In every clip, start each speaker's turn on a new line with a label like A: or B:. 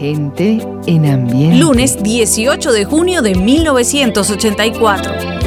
A: Gente en ambiente.
B: Lunes 18 de junio de 1984.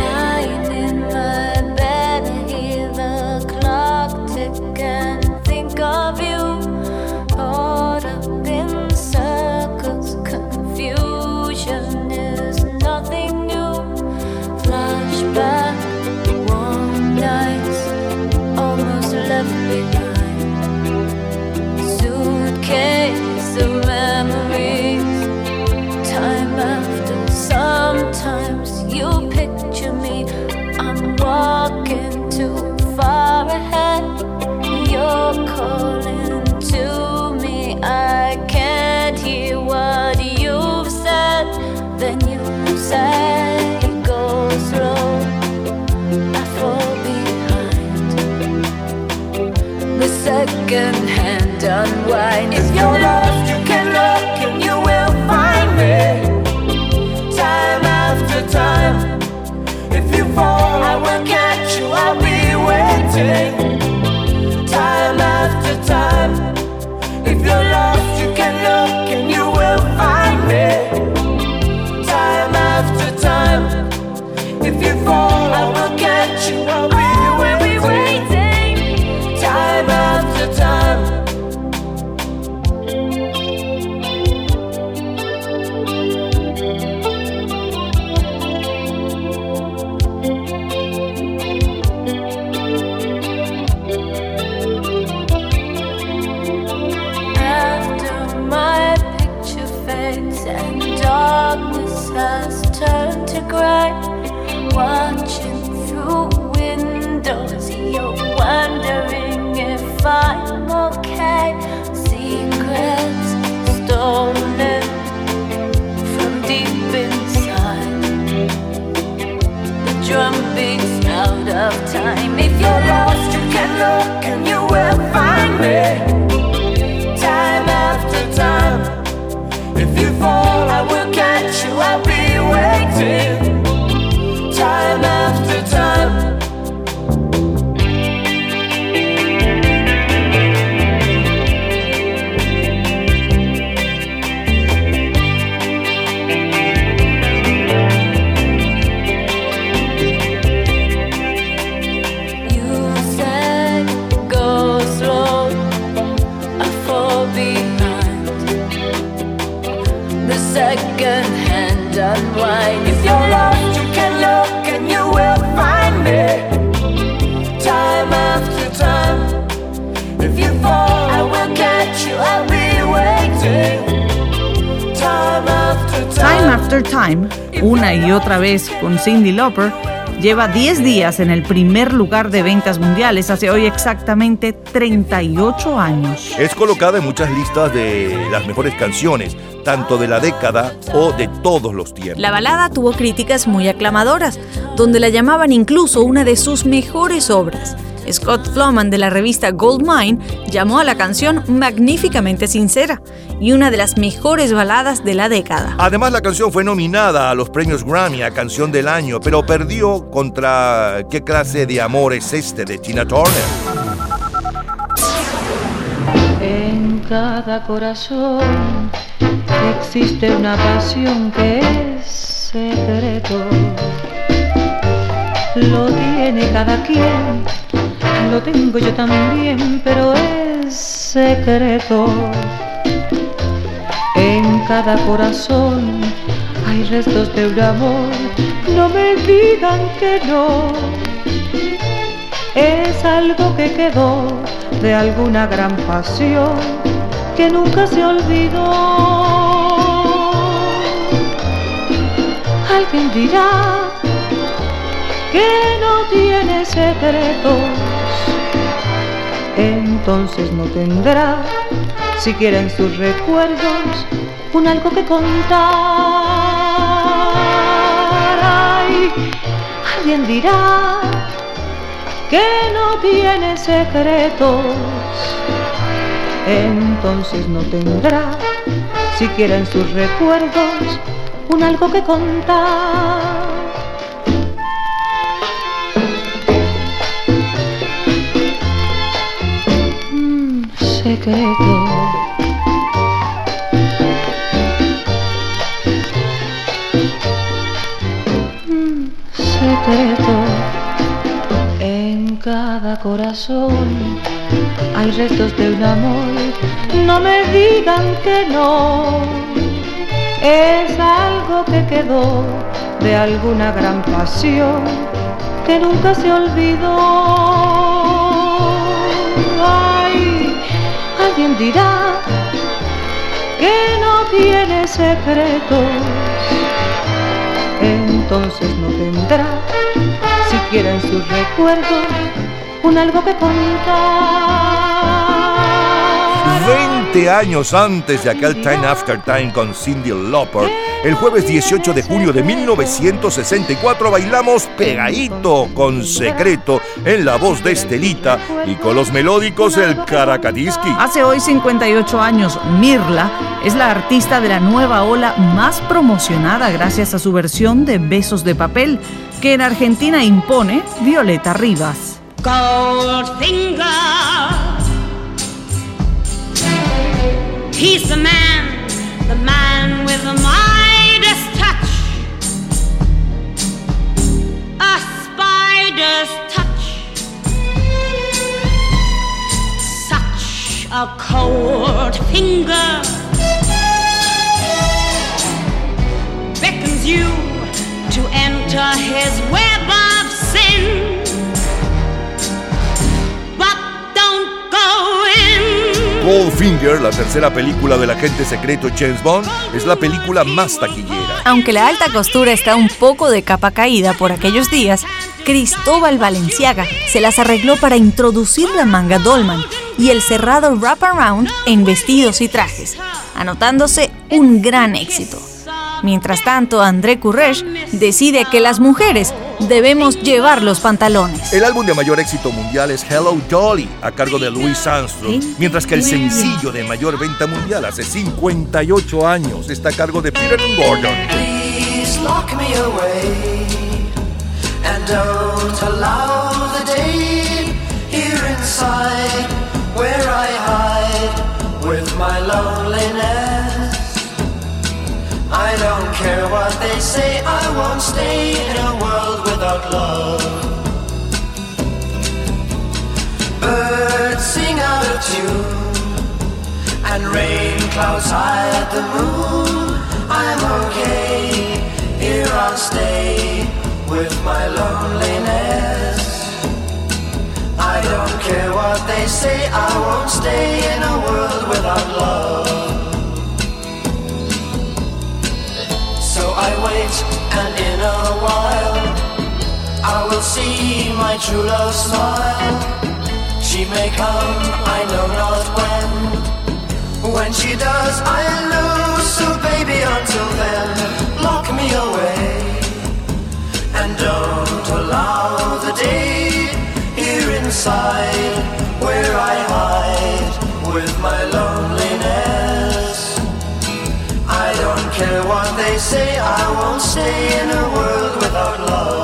A: Time, una y otra vez con Cindy Lauper, lleva 10 días en el primer lugar de ventas mundiales hace hoy exactamente 38 años.
C: Es colocada en muchas listas de las mejores canciones, tanto de la década o de todos los tiempos.
B: La balada tuvo críticas muy aclamadoras, donde la llamaban incluso una de sus mejores obras. Scott Floman de la revista Goldmine llamó a la canción magníficamente sincera y una de las mejores baladas de la década.
C: Además, la canción fue nominada a los premios Grammy a Canción del Año, pero perdió contra ¿Qué clase de amor es este? de Tina Turner.
D: En cada corazón existe una pasión que es secreto. Lo tiene cada quien lo tengo yo también, pero es secreto. En cada corazón hay restos de un amor, no me digan que no. Es algo que quedó de alguna gran pasión que nunca se olvidó. Alguien dirá que no tiene secretos entonces no tendrá siquiera en sus recuerdos un algo que contar. Alguien dirá que no tiene secretos, entonces no tendrá siquiera en sus recuerdos un algo que contar. secreto. Secreto. En cada corazón hay restos de un amor. No me digan que no. Es algo que quedó de alguna gran pasión que nunca se olvidó. Alguien dirá que no tiene secretos, entonces no tendrá siquiera en sus recuerdos un algo que contar.
C: 20 años antes de aquel Time After Time con Cindy Lauper, el jueves 18 de junio de 1964 bailamos pegadito con secreto en la voz de Estelita y con los melódicos el Caracatiski.
A: Hace hoy 58 años, Mirla es la artista de la nueva ola más promocionada gracias a su versión de Besos de Papel, que en Argentina impone Violeta Rivas.
E: He's the man, the man with the Midas touch. A spider's touch. Such a cold finger beckons you to enter his web
C: Goldfinger, la tercera película del agente secreto James Bond, es la película más taquillera.
B: Aunque la alta costura está un poco de capa caída por aquellos días, Cristóbal Valenciaga se las arregló para introducir la manga Dolman y el cerrado wraparound en vestidos y trajes, anotándose un gran éxito. Mientras tanto, André Courrèges decide que las mujeres debemos llevar los pantalones.
C: El álbum de mayor éxito mundial es Hello Dolly, a cargo de Louis Armstrong, mientras que el sencillo de mayor venta mundial hace 58 años está a cargo de Peter Gordon. Please lock me away and don't allow the day here inside where I hide with my loneliness. I don't care what they say, I won't stay in a world without love. Birds sing out of tune, and rain clouds hide the moon. I'm okay, here I'll stay with my loneliness. I don't care what they say, I won't stay in a world without love. I wait, and in a while I will see my true love smile. She may come, I know not when. When she does, I'll lose. So baby, until then, lock me away. And don't allow the day here inside they say, I won't stay in a world without love.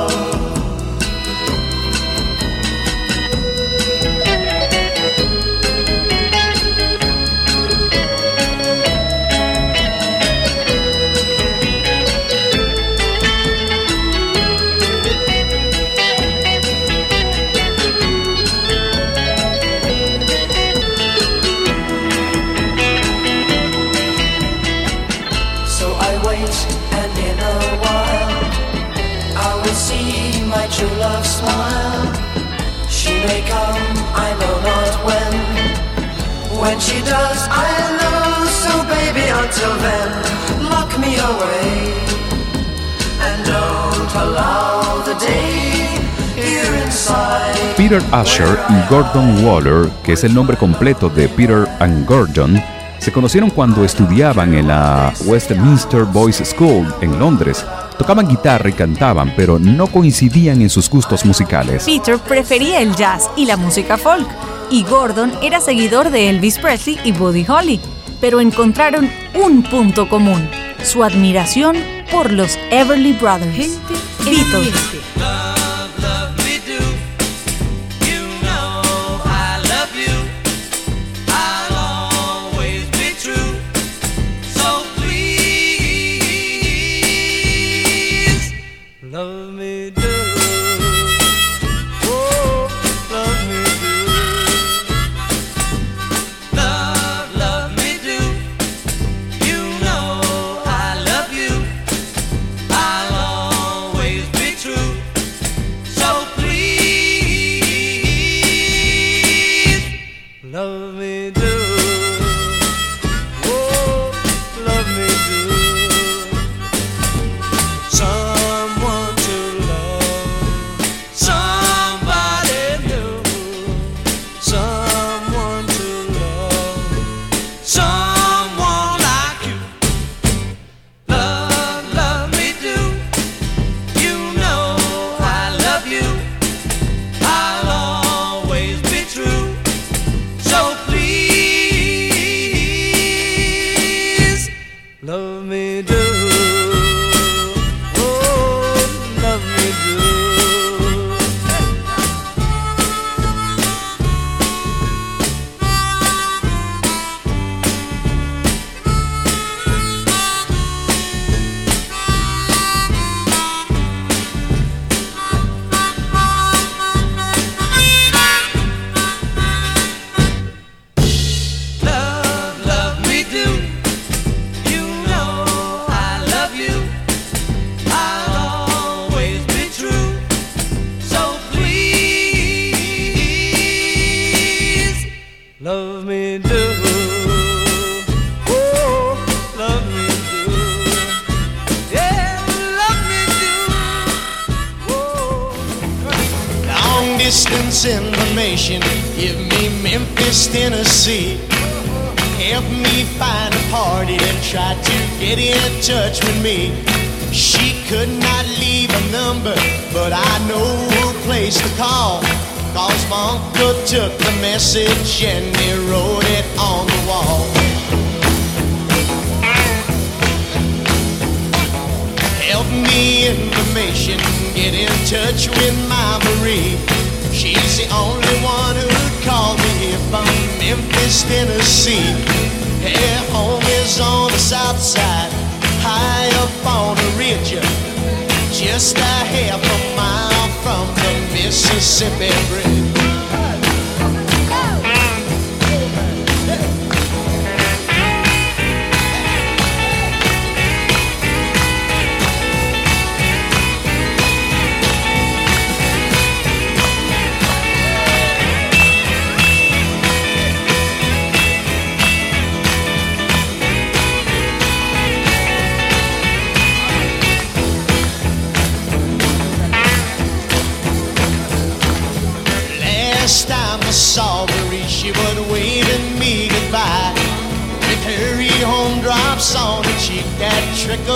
F: Peter Asher y Gordon Waller, que es el nombre completo de Peter and Gordon, se conocieron cuando estudiaban en la Westminster Boys School en Londres. Tocaban guitarra y cantaban, pero no coincidían en sus gustos musicales.
B: Peter prefería el jazz y la música folk, y Gordon era seguidor de Elvis Presley y Buddy Holly, pero encontraron un punto común, su admiración por los Everly Brothers. Beatles.
G: Distance information. Give me Memphis, Tennessee. Help me find a party that tried to get in touch with me. She could not leave a number, but I know a place to call. Cause my uncle took the message and he wrote it on the wall. Help me information, get in touch with my Marie. She's the only one who'd call me from Memphis, Tennessee. Her home is on the south side, high up on a ridge, just a half a mile from the Mississippi Bridge.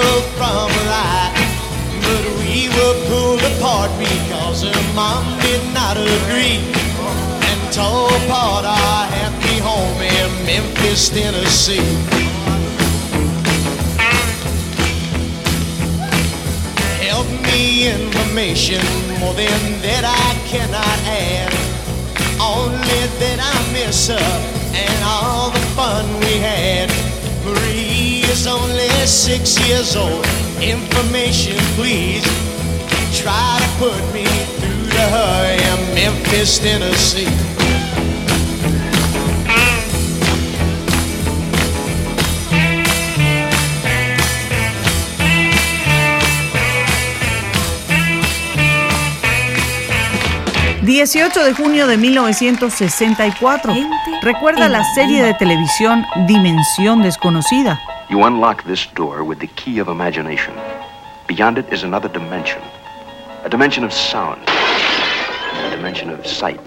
G: That from her eye. But we were pulled apart because her mom did not agree. And tore apart our happy home in Memphis, Tennessee. Help me information more than that I cannot add. Only that I miss her and all the fun we had. Marie is only six years old. Information, please. Try to put me through to her in Memphis, Tennessee.
A: 18 de junio de 1964. Recuerda la serie de televisión Dimensión Desconocida.
H: You unlock this door with the key of imagination. Beyond it is another dimension. A dimension of sound. A dimension of sight.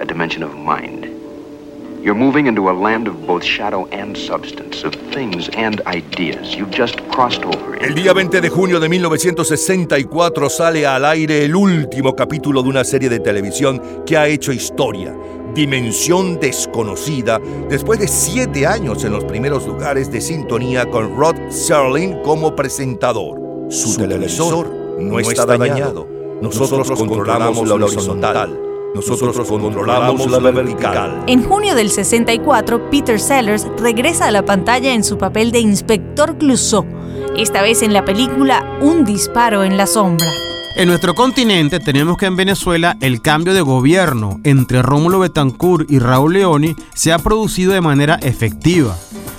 H: A dimension of mind. You're moving into a land of both shadow and substance, of things and ideas. You've just crossed over.
I: El día 20 de junio de 1964 sale al aire el último capítulo de una serie de televisión que ha hecho historia. Dimensión desconocida, después de siete años en los primeros lugares de sintonía con Rod Serling como presentador. Su, televisor no está dañado. Nosotros controlamos la horizontal. Nosotros controlamos la vertical.
B: En junio del 64, Peter Sellers regresa a la pantalla en su papel de Inspector Clouseau, esta vez en la película Un disparo en la sombra.
J: En nuestro continente tenemos que en Venezuela el cambio de gobierno entre Rómulo Betancourt y Raúl Leoni se ha producido de manera efectiva.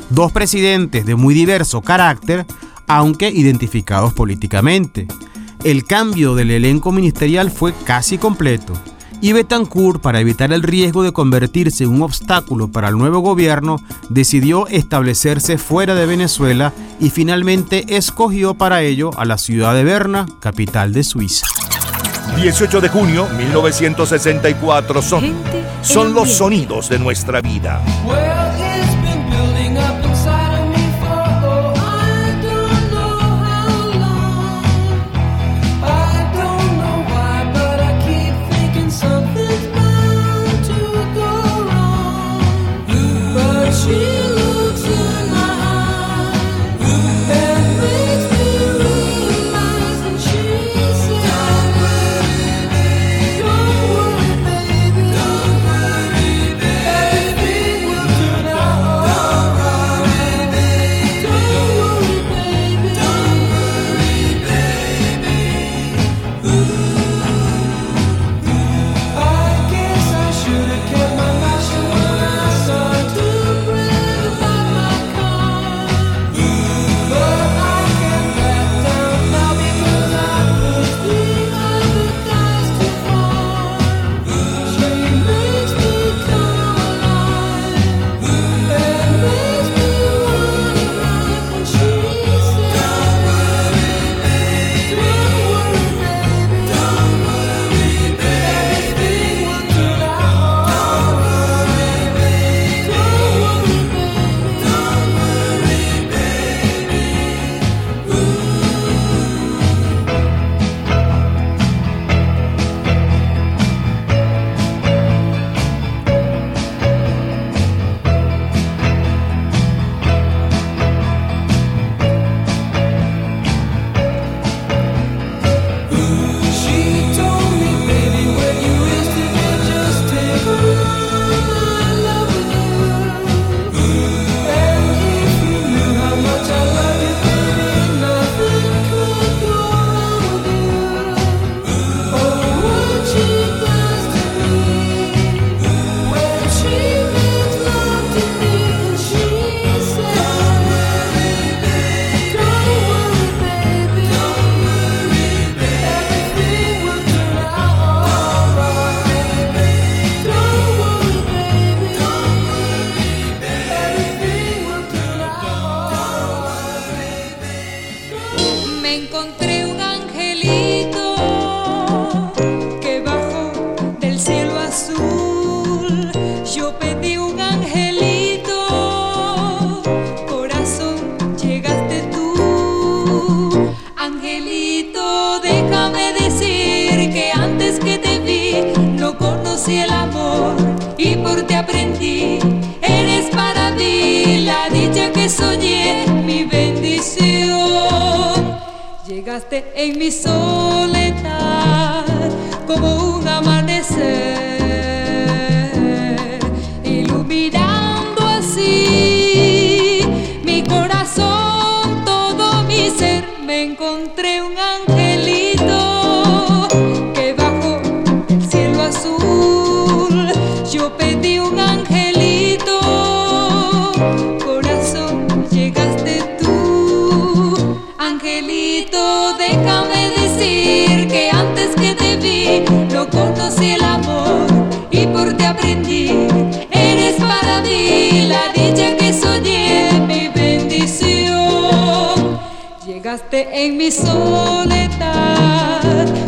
J: Dos presidentes de muy diverso carácter, aunque identificados políticamente. El cambio del elenco ministerial fue casi completo y Betancourt, para evitar el riesgo de convertirse en un obstáculo para el nuevo gobierno, decidió establecerse fuera de Venezuela y finalmente escogió para ello a la ciudad de Berna, capital de Suiza.
I: 18 de junio 1964 son, son los sonidos de nuestra vida.
K: En mi soledad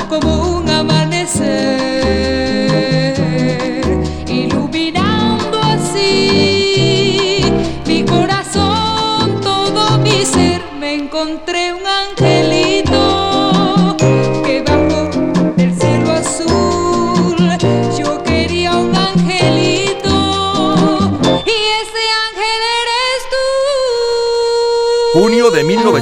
K: como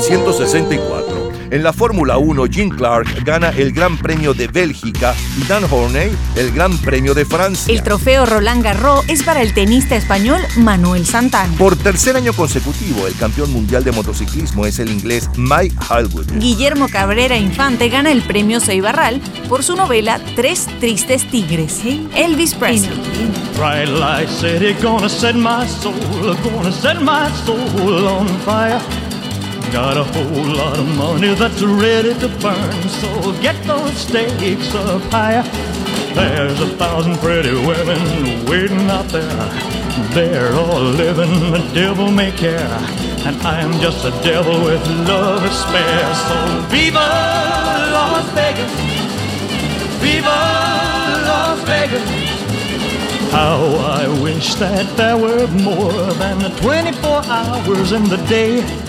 I: 1964. En la Fórmula 1, Jim Clark gana el Gran Premio de Bélgica y Dan Horney el Gran Premio de Francia.
B: El trofeo Roland Garros es para el tenista español Manuel Santana.
I: Por tercer año consecutivo, el campeón mundial de motociclismo es el inglés Mike Halwood.
B: Guillermo Cabrera Infante gana el premio Seibarral por su novela Tres Tristes Tigres. Elvis Presley.
L: Got a whole lot of money that's ready to burn, so get those stakes up higher. There's a thousand pretty women waiting out there. They're all living the devil may care, and I'm just a devil with love to spare. So viva Las Vegas, viva Las Vegas. How I wish that there were more than 24 hours in the day.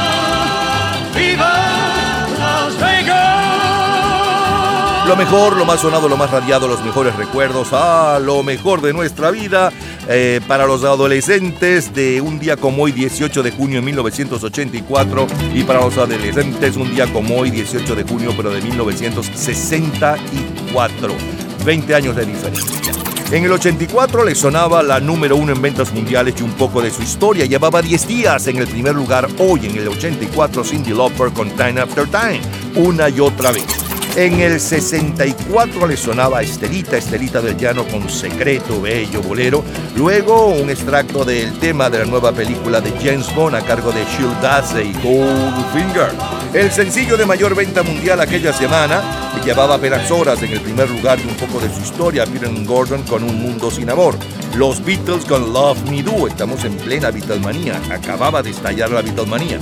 I: Lo mejor, lo más sonado, lo más radiado, los mejores recuerdos, ah, lo mejor de nuestra vida eh, para los adolescentes de un día como hoy, 18 de junio de 1984, y para los adolescentes un día como hoy, 18 de junio, pero de 1964. 20 años de diferencia. En el 84 le sonaba la número uno en ventas mundiales y un poco de su historia. Llevaba 10 días en el primer lugar. Hoy en el 84 Cindy Lauper con Time After Time. Una y otra vez. En el 64 le sonaba Estelita, Estelita del Llano con Secreto, Bello, Bolero. Luego un extracto del tema de la nueva película de James Bond a cargo de Shieldase y Goldfinger. El sencillo de mayor venta mundial aquella semana que llevaba apenas horas en el primer lugar y un poco de su historia, Peter Gordon con Un Mundo Sin Amor. Los Beatles con Love Me Do, estamos en plena Beatlemanía, acababa de estallar la Beatlemanía.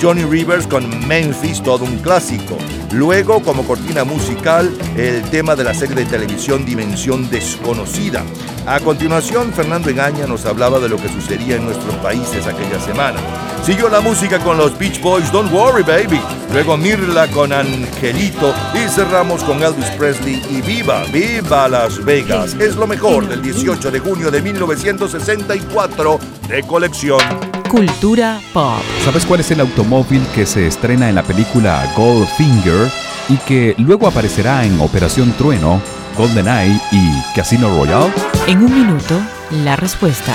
I: Johnny Rivers con Memphis, todo un clásico. Luego, como cortina musical, el tema de la serie de televisión Dimensión Desconocida. A continuación, Fernando Engaña nos hablaba de lo que sucedía en nuestros países aquella semana. Siguió la música con los Beach Boys, Don't Worry Baby. Luego Mirla con Angelito y cerramos con Elvis Presley y Viva, Viva Las Vegas. Es lo mejor del 18 de junio de 1964 de colección.
A: Cultura pop.
F: ¿Sabes cuál es el automóvil que se estrena en la película Goldfinger y que luego aparecerá en Operación Trueno, GoldenEye y Casino Royale?
A: En un minuto, la respuesta.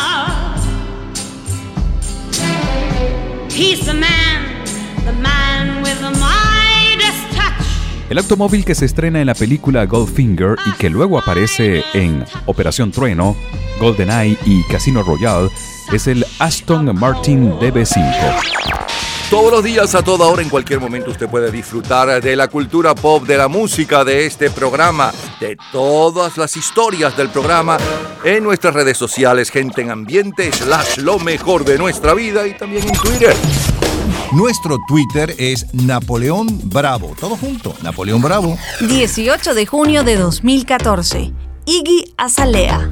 E: He's the man, the man with the touch.
F: El automóvil que se estrena en la película Goldfinger y que luego aparece en Operación Trueno, GoldenEye y Casino Royale es el Aston Martin DB5.
I: Todos los días, a toda hora, en cualquier momento, usted puede disfrutar de la cultura pop, de la música, de este programa, de todas las historias del programa en nuestras redes sociales, gente en ambiente, slash lo mejor de nuestra vida y también en Twitter. Nuestro Twitter es Napoleón Bravo. Todo junto, Napoleón Bravo.
B: 18 de junio de 2014. Iggy Azalea.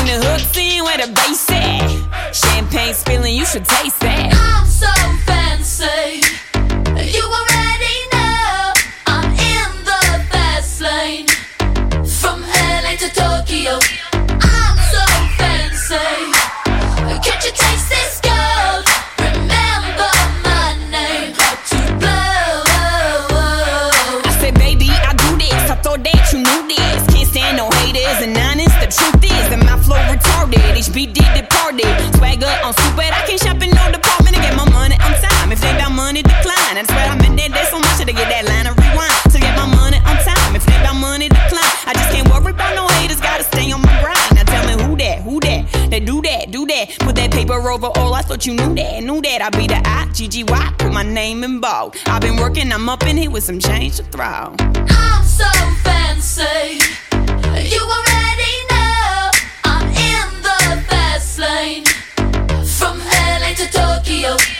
M: Bring the hooks in where the bass at. Champagne spilling, you should taste that.
N: I'm so fancy.
M: That, knew that. I be the I, G G Y. Put my name in bold. I've been working, I'm up in here with some change to throw.
N: I'm so fancy. You already know I'm in the fast lane. From LA to Tokyo.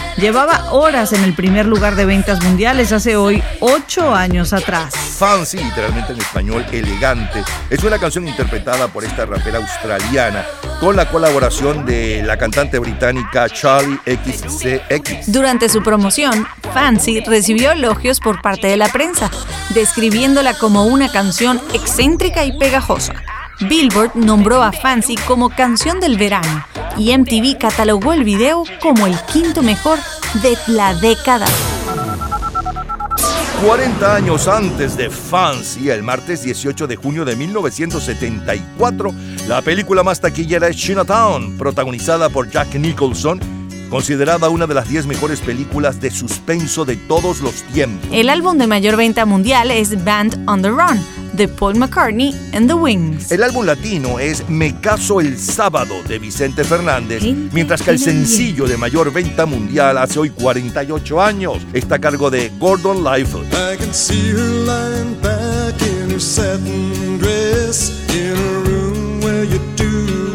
A: llevaba horas en el primer lugar de ventas mundiales hace hoy ocho años atrás.
I: Fancy, literalmente en español, elegante, es una canción interpretada por esta rapera australiana con la colaboración de la cantante británica Charlie XCX.
B: Durante su promoción, Fancy recibió elogios por parte de la prensa, describiéndola como una canción excéntrica y pegajosa. Billboard nombró a Fancy como canción del verano y MTV catalogó el video como el quinto mejor de la década.
I: 40 años antes de Fancy, el martes 18 de junio de 1974, la película más taquillera es Chinatown, protagonizada por Jack Nicholson, considerada una de las 10 mejores películas de suspenso de todos los tiempos.
B: El álbum de mayor venta mundial es Band on the Run, de Paul McCartney and the Wings.
I: El álbum latino es Me Caso el Sábado de Vicente Fernández, mientras que el sencillo de mayor venta mundial hace hoy 48 años está a cargo de Gordon Lightfoot.
O: I can see her lying back in her satin dress in a room where you do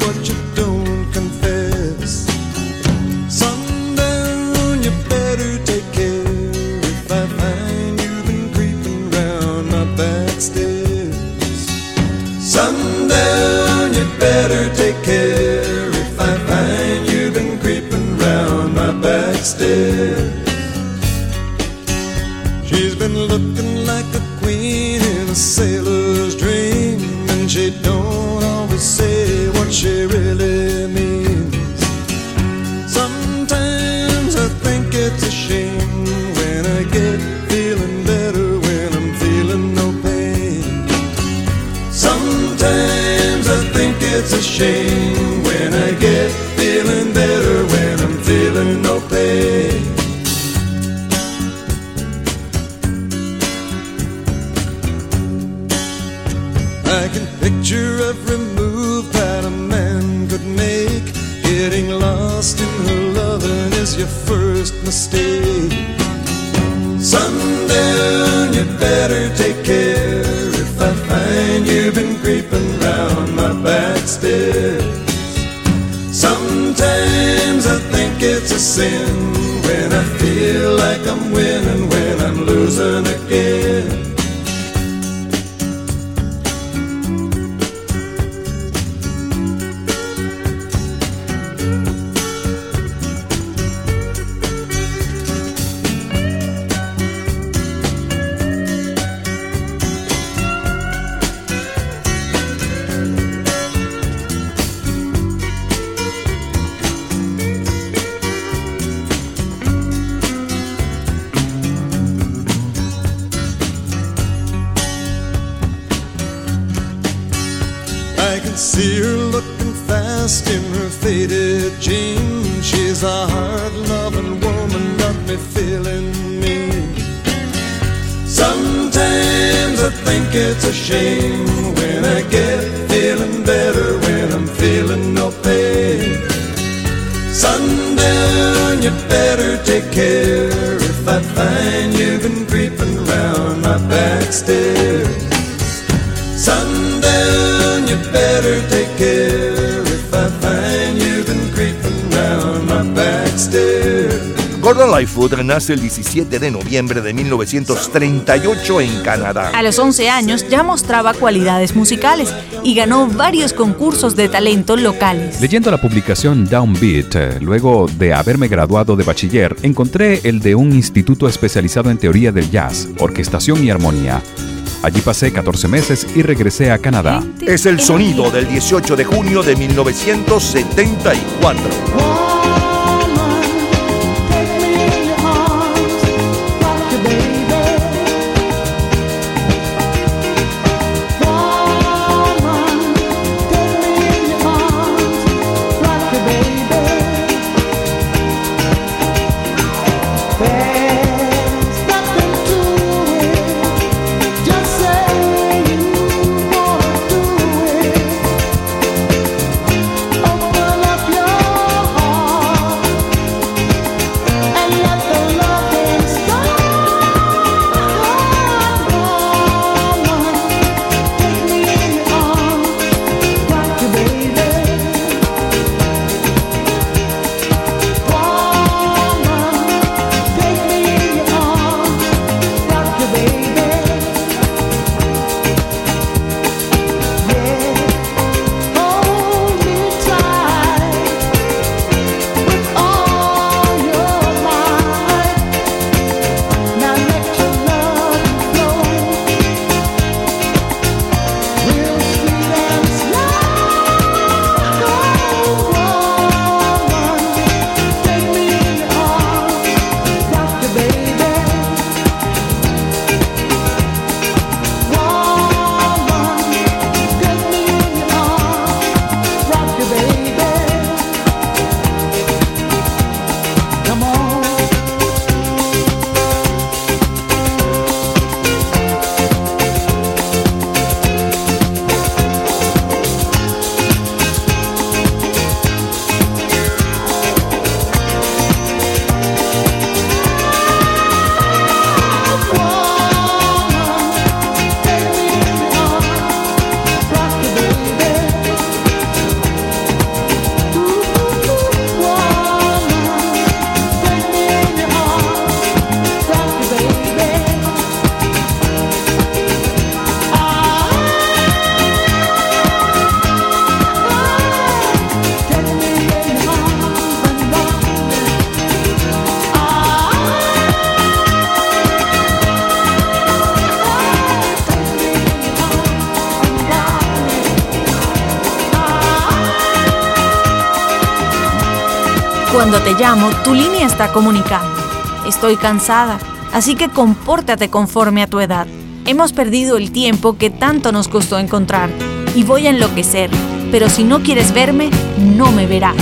O: Sundown, you better take care if I find you've been creeping round my back stairs. She's been looking like a queen in a sailor's shame when I get feeling better when I'm feeling no pain. I can picture every move that a man could make. Getting lost in her loving is your first mistake. Sundown, you better take creeping round my back. Sometimes I think it's a sin when I feel like I'm winning when I'm losing again. See her looking fast in her faded jeans. She's a hard loving woman, got me feeling mean. Sometimes I think it's a shame when I get feeling better when I'm feeling no pain. Sundown, you better take care if I find you've been creeping my back stairs. Sundown, you better take care if I find you've been creeping round my back stairs.
I: Gordon Lightfoot nace el 17 de noviembre de 1938 en Canadá.
B: A los 11 años ya mostraba cualidades musicales y ganó varios concursos de talento locales.
F: Leyendo la publicación Downbeat, eh, luego de haberme graduado de bachiller, encontré el de un instituto especializado en teoría del jazz, orquestación y armonía. Allí pasé 14 meses y regresé a Canadá.
I: Es el sonido del 18 de junio de 1974.
P: Cuando te llamo, tu línea está comunicando. Estoy cansada, así que compórtate conforme a tu edad. Hemos perdido el tiempo que tanto nos costó encontrar y voy a enloquecer, pero si no quieres verme, no me verás.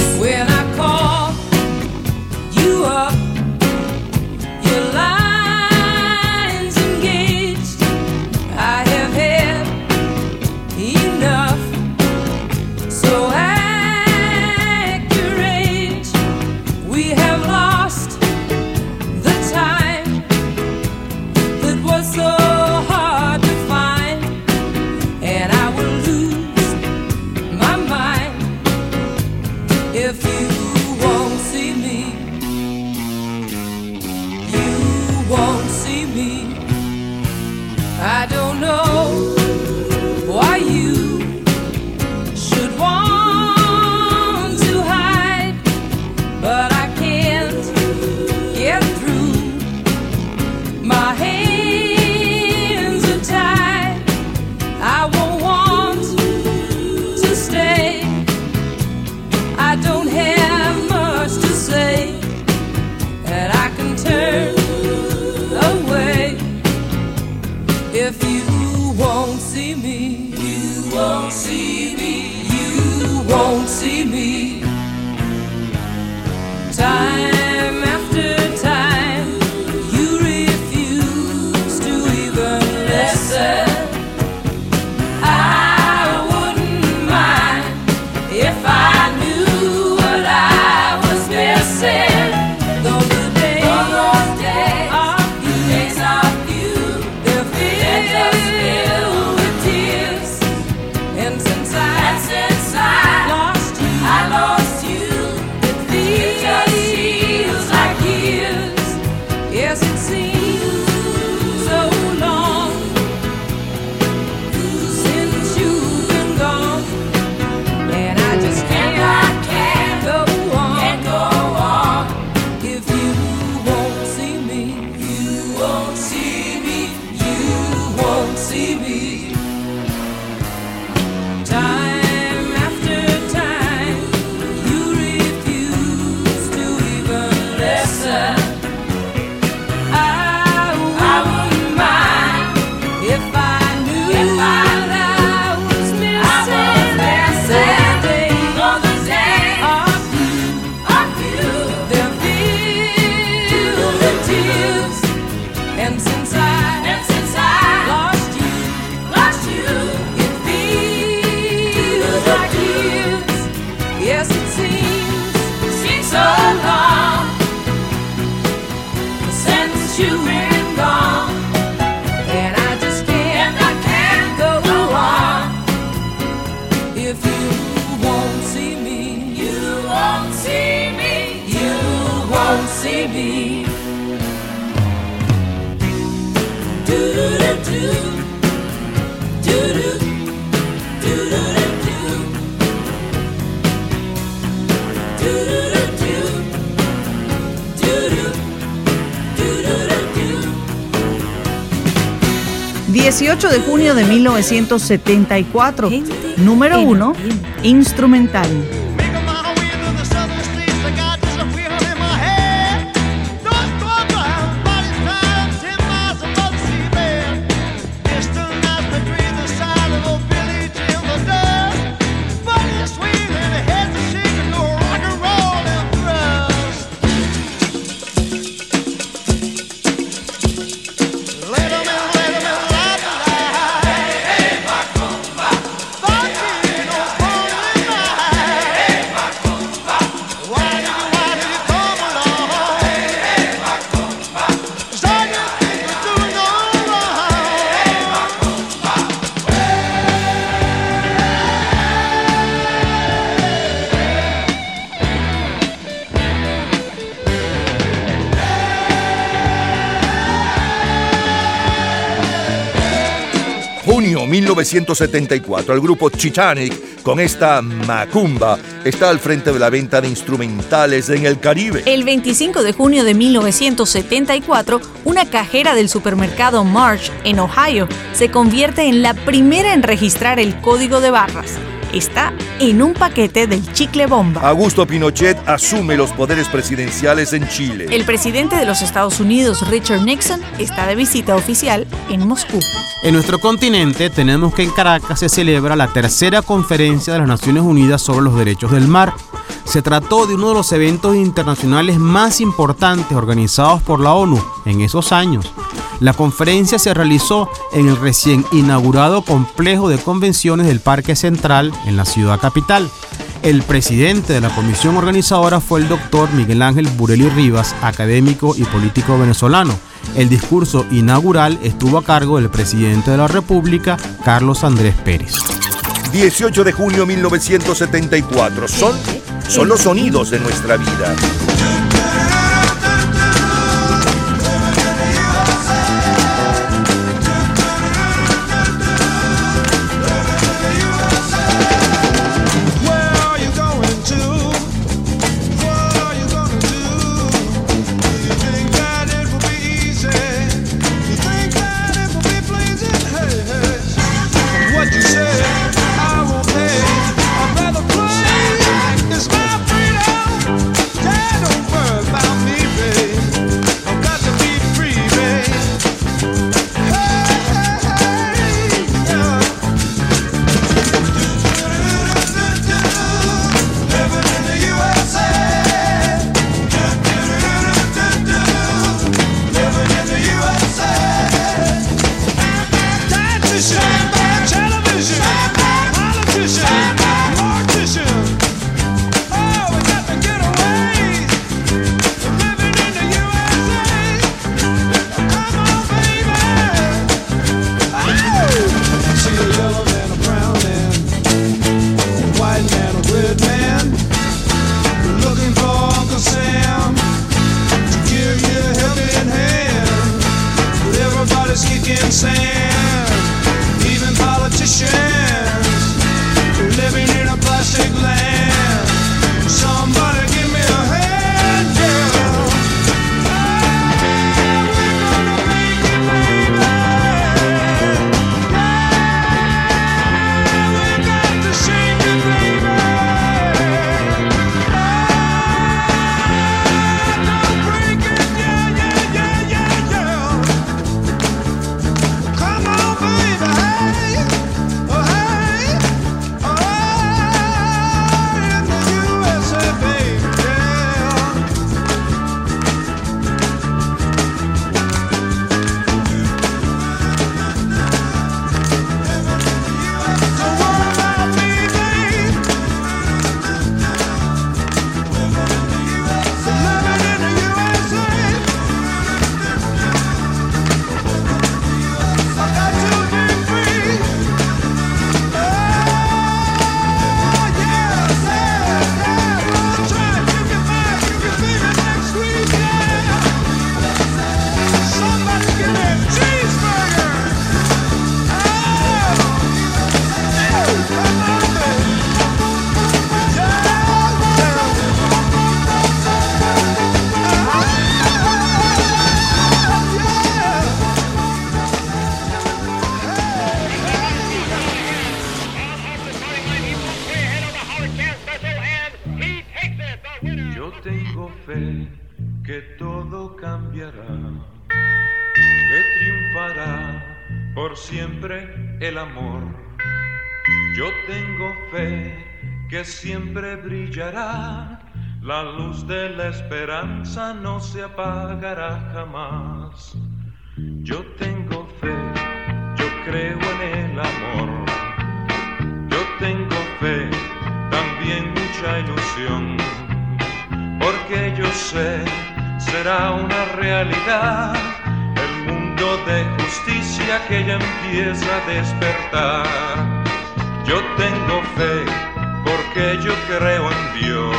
A: if you won't see me, you won't see me, you won't see me. Do do do.
G: 18 de junio de 1974. Número uno, instrumental.
I: 1974. El grupo Titanic, con esta macumba, está al frente de la venta de instrumentales en el Caribe.
P: El 25 de junio de 1974, una cajera del supermercado Marsh en Ohio se convierte en la primera en registrar el código de barras
A: está en un paquete del chicle bomba.
Q: Augusto Pinochet asume los poderes presidenciales en Chile.
A: El presidente de los Estados Unidos, Richard Nixon, está de visita oficial en Moscú.
J: En nuestro continente tenemos que en Caracas se celebra la tercera conferencia de las Naciones Unidas sobre los Derechos del Mar. Se trató de uno de los eventos internacionales más importantes organizados por la ONU en esos años. La conferencia se realizó en el recién inaugurado complejo de convenciones del Parque Central en la ciudad capital. El presidente de la comisión organizadora fue el doctor Miguel Ángel Bureli Rivas, académico y político venezolano. El discurso inaugural estuvo a cargo del presidente de la República, Carlos Andrés Pérez.
Q: 18 de junio 1974. Son, son los sonidos de nuestra vida.
R: El amor. Yo tengo fe que siempre brillará, la luz de la esperanza no se apagará jamás. Yo tengo fe, yo creo en el amor. Yo tengo fe, también mucha ilusión, porque yo sé, será una realidad el mundo de justicia que ya empieza a despertar. Yo tengo fe, porque yo creo en Dios.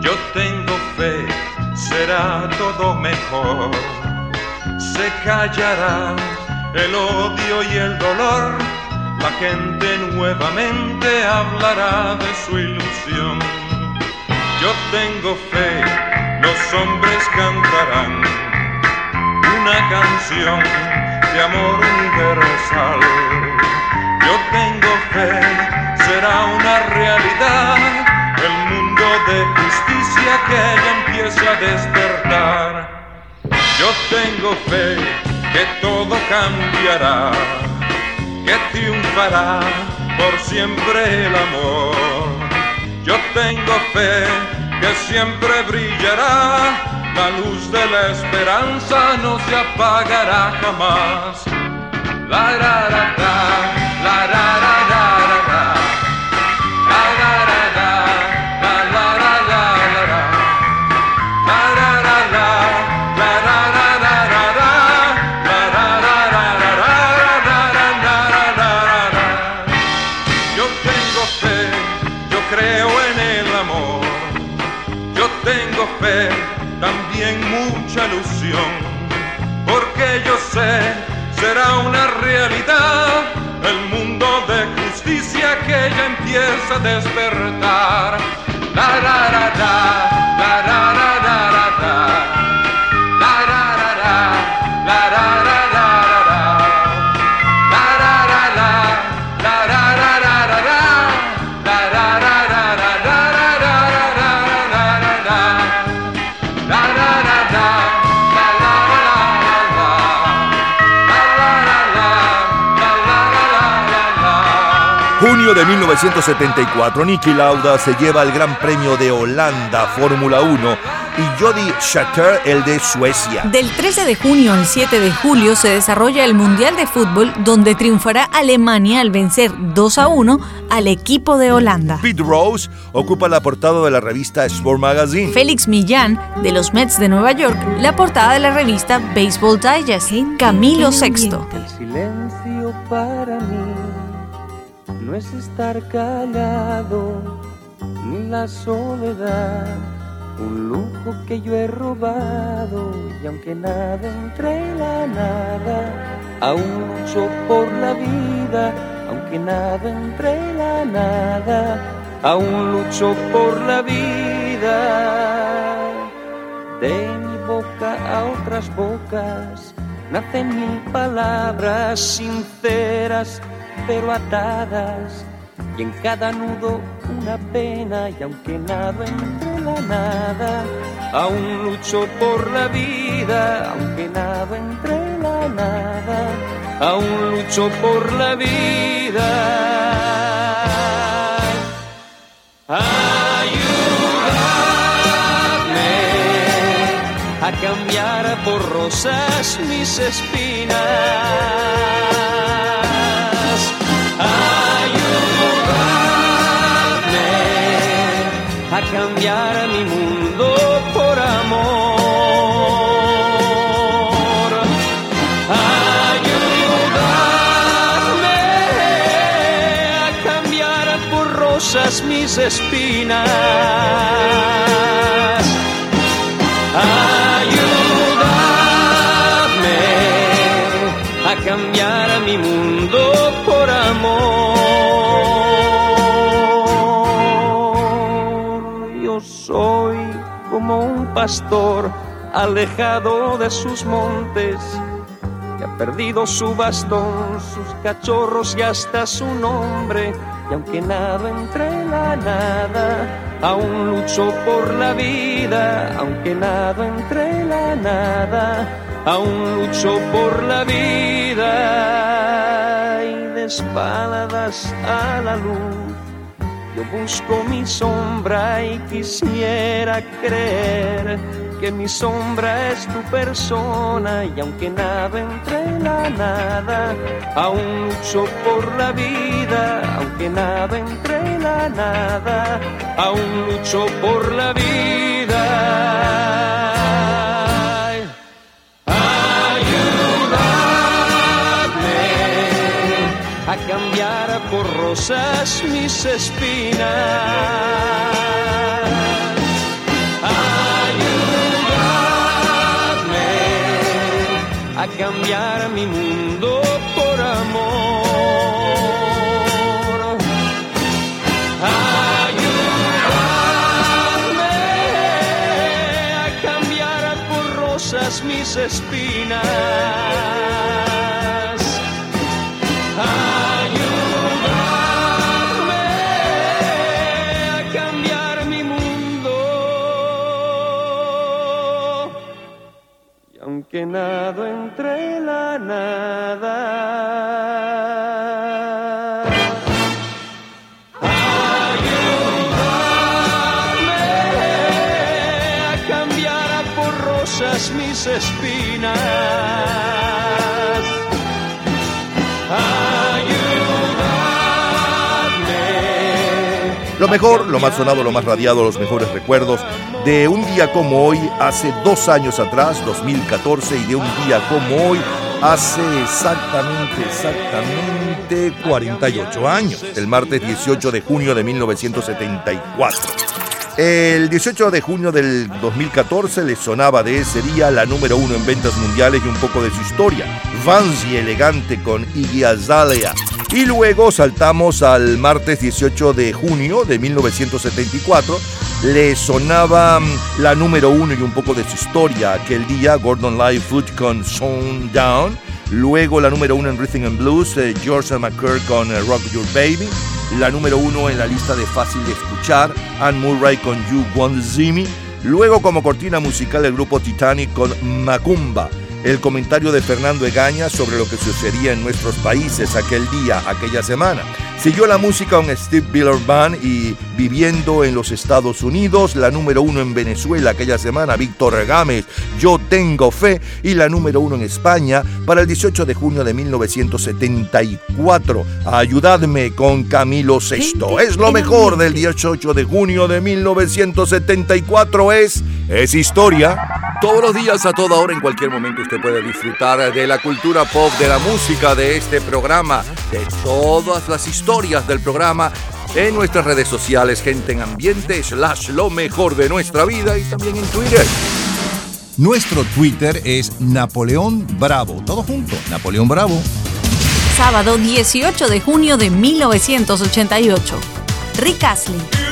R: Yo tengo fe, será todo mejor. Se callará el odio y el dolor. La gente nuevamente hablará de su ilusión. Yo tengo fe, los hombres cantarán una canción de amor universal. Yo tengo fe, será una realidad. El mundo de justicia que ya empieza a despertar. Yo tengo fe que todo cambiará, que triunfará por siempre el amor. Yo tengo fe que siempre brillará, la luz de la esperanza no se apagará jamás. La ra ra ra, la ra ella empieza a despertar. La, la, la, la.
I: De 1974, Niki Lauda se lleva el Gran Premio de Holanda Fórmula 1 y Jody Scheckter el de Suecia.
B: Del 13 de junio al 7 de julio se desarrolla el Mundial de Fútbol donde triunfará Alemania al vencer 2 a 1 al equipo de Holanda.
I: Pete Rose ocupa la portada de la revista Sport Magazine.
B: Félix Millán, de los Mets de Nueva York, la portada de la revista Baseball Digest. Camilo VI.
P: El silencio para mí no es estar callado, ni la soledad, un lujo que yo he robado, y aunque nada entre la nada, aún lucho por la vida, aunque nada entre la nada, aún lucho por la vida. De mi boca a otras bocas nacen mil palabras sinceras pero atadas y en cada nudo una pena y aunque nada entre la nada aún lucho por la vida aunque nada entre la nada aún lucho por la vida. Ayúdame a cambiar por rosas mis espinas cambiar mi mundo por amor. Ayúdame a cambiar por rosas mis espinas. Pastor alejado de sus montes, que ha perdido su bastón, sus cachorros y hasta su nombre. Y aunque nada entre la nada, aún lucho por la vida, aunque nada entre la nada, aún lucho por la vida y de espaldas a la luz. Yo busco mi sombra y quisiera creer que mi sombra es tu persona y aunque nada entre la nada, aún lucho por la vida, aunque nada entre la nada, aún lucho por la vida. Por rosas mis espinas. Ayúdame a cambiar mi mundo por amor. Ayúdame a cambiar por rosas mis espinas. Que nado entre la nada. Ayúdame a cambiar a por rosas mis espinas. Ayúdame.
I: Lo mejor, lo más sonado, lo más radiado, los mejores recuerdos de un día como hoy, hace dos años atrás, 2014, y de un día como hoy, hace exactamente, exactamente 48 años, el martes 18 de junio de 1974. El 18 de junio del 2014 le sonaba de ese día la número uno en ventas mundiales y un poco de su historia, Vansi Elegante con Iggy Azalea. Y luego saltamos al martes 18 de junio de 1974. Le sonaba mm, la número uno y un poco de su historia aquel día, Gordon Lightfoot con Down. Luego la número uno en Rhythm and Blues, eh, George McCurr con eh, Rock Your Baby. La número uno en la lista de fácil de escuchar, Anne Murray con You Want See Me. Luego como cortina musical el grupo Titanic con Macumba. El comentario de Fernando Egaña sobre lo que sucedía en nuestros países aquel día, aquella semana. Siguió la música con Steve Miller Band y viviendo en los Estados Unidos, la número uno en Venezuela aquella semana, Víctor Gámez, Yo Tengo Fe, y la número uno en España para el 18 de junio de 1974. Ayudadme con Camilo VI. Es lo mejor del 18 de junio de 1974, es, es historia.
S: Todos los días, a toda hora, en cualquier momento, usted puede disfrutar de la cultura pop, de la música, de este programa, de todas las historias del programa en nuestras redes sociales, gente en ambiente, slash lo mejor de nuestra vida y también en Twitter.
I: Nuestro Twitter es Napoleón Bravo. Todo junto, Napoleón Bravo.
Q: Sábado 18 de junio de 1988. Rick Astley.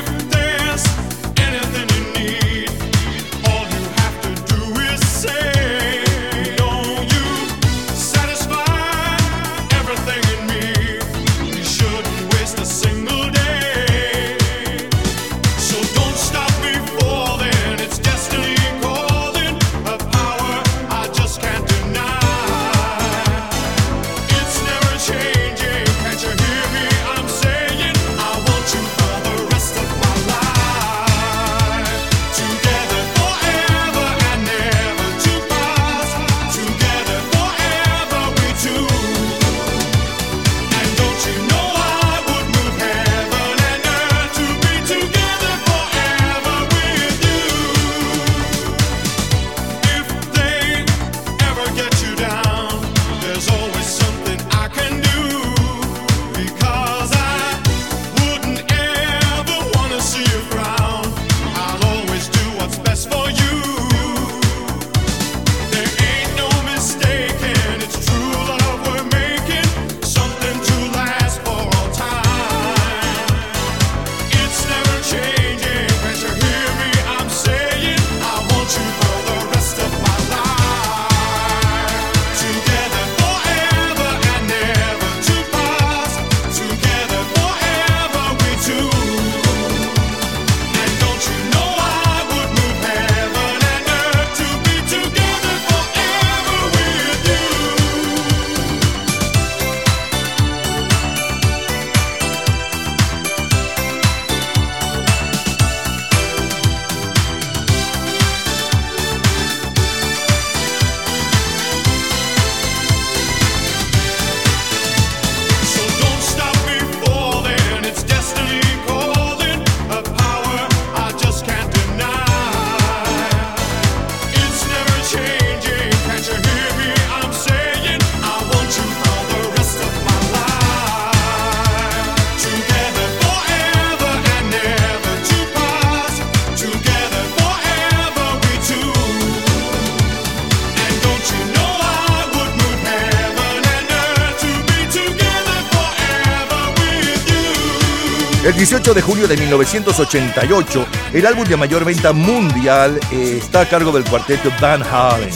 I: de julio de 1988, el álbum de mayor venta mundial eh, está a cargo del cuarteto Van Halen.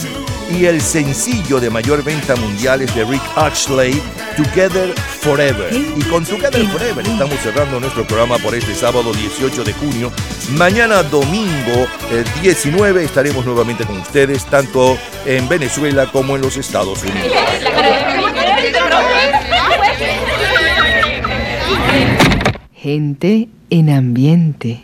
I: Y el sencillo de mayor venta mundial es de Rick Ashley, Together Forever. Y con Together Forever estamos cerrando nuestro programa por este sábado 18 de junio. Mañana domingo eh, 19 estaremos nuevamente con ustedes, tanto en Venezuela como en los Estados Unidos.
T: Gente en ambiente.